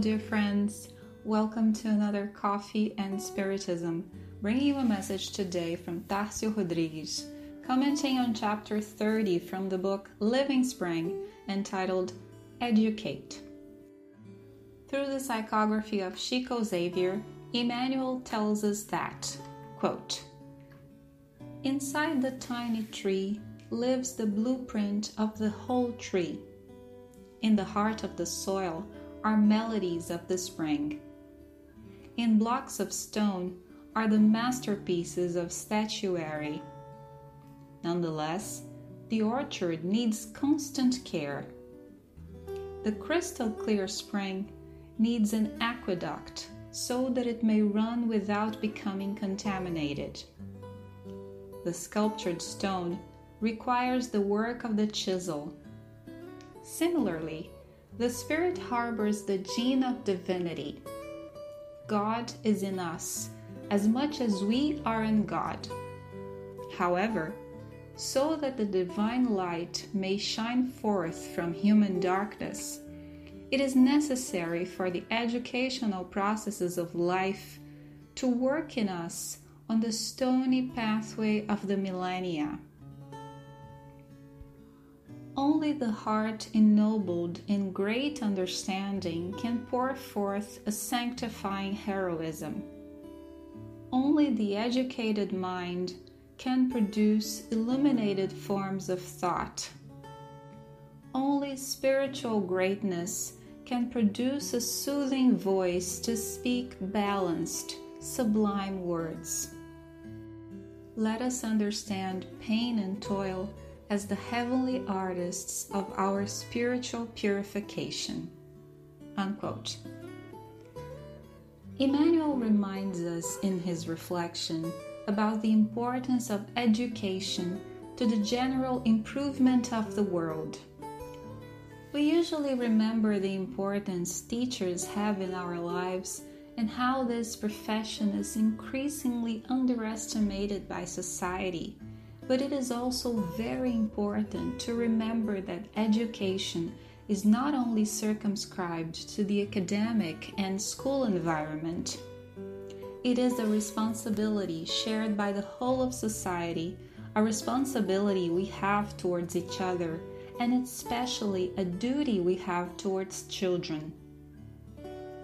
Dear friends. Welcome to another Coffee and Spiritism, bringing you a message today from Tarcio Rodrigues, commenting on chapter 30 from the book Living Spring entitled Educate. Through the psychography of Chico Xavier, Emmanuel tells us that, quote, Inside the tiny tree lives the blueprint of the whole tree. In the heart of the soil are melodies of the spring. In blocks of stone are the masterpieces of statuary. Nonetheless, the orchard needs constant care. The crystal clear spring needs an aqueduct so that it may run without becoming contaminated. The sculptured stone requires the work of the chisel. Similarly, the Spirit harbors the gene of divinity. God is in us as much as we are in God. However, so that the divine light may shine forth from human darkness, it is necessary for the educational processes of life to work in us on the stony pathway of the millennia. Only the heart ennobled in great understanding can pour forth a sanctifying heroism. Only the educated mind can produce illuminated forms of thought. Only spiritual greatness can produce a soothing voice to speak balanced, sublime words. Let us understand pain and toil as the heavenly artists of our spiritual purification. Unquote. Emmanuel reminds us in his reflection about the importance of education to the general improvement of the world. We usually remember the importance teachers have in our lives and how this profession is increasingly underestimated by society. But it is also very important to remember that education is not only circumscribed to the academic and school environment. It is a responsibility shared by the whole of society, a responsibility we have towards each other, and especially a duty we have towards children.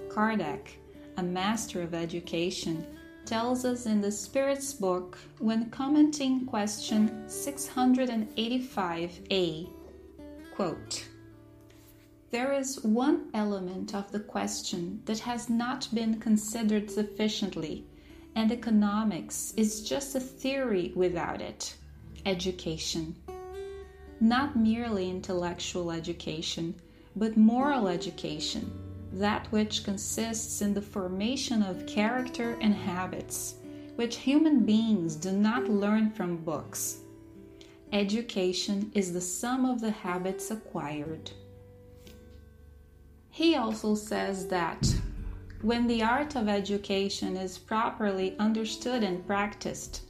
Kardec, a master of education, tells us in the Spirit's book when commenting question 685a quote, There is one element of the question that has not been considered sufficiently, and economics is just a theory without it education. Not merely intellectual education, but moral education that which consists in the formation of character and habits, which human beings do not learn from books. Education is the sum of the habits acquired. He also says that when the art of education is properly understood and practiced,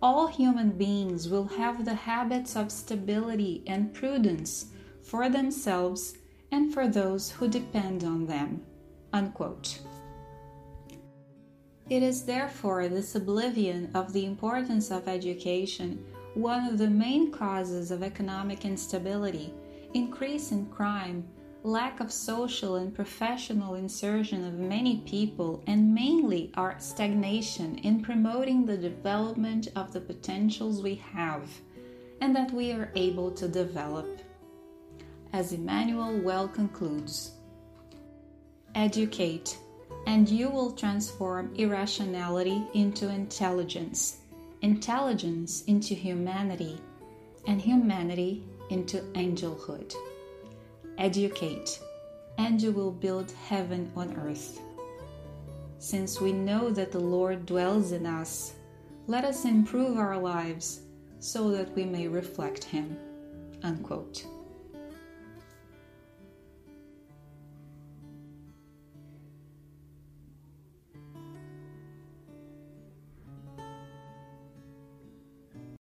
all human beings will have the habits of stability and prudence for themselves and for those who depend on them. Unquote. It is therefore this oblivion of the importance of education one of the main causes of economic instability, increase in crime, lack of social and professional insertion of many people, and mainly our stagnation in promoting the development of the potentials we have and that we are able to develop as Emmanuel well concludes Educate, and you will transform irrationality into intelligence, intelligence into humanity, and humanity into angelhood. Educate, and you will build heaven on earth. Since we know that the Lord dwells in us, let us improve our lives so that we may reflect Him. Unquote.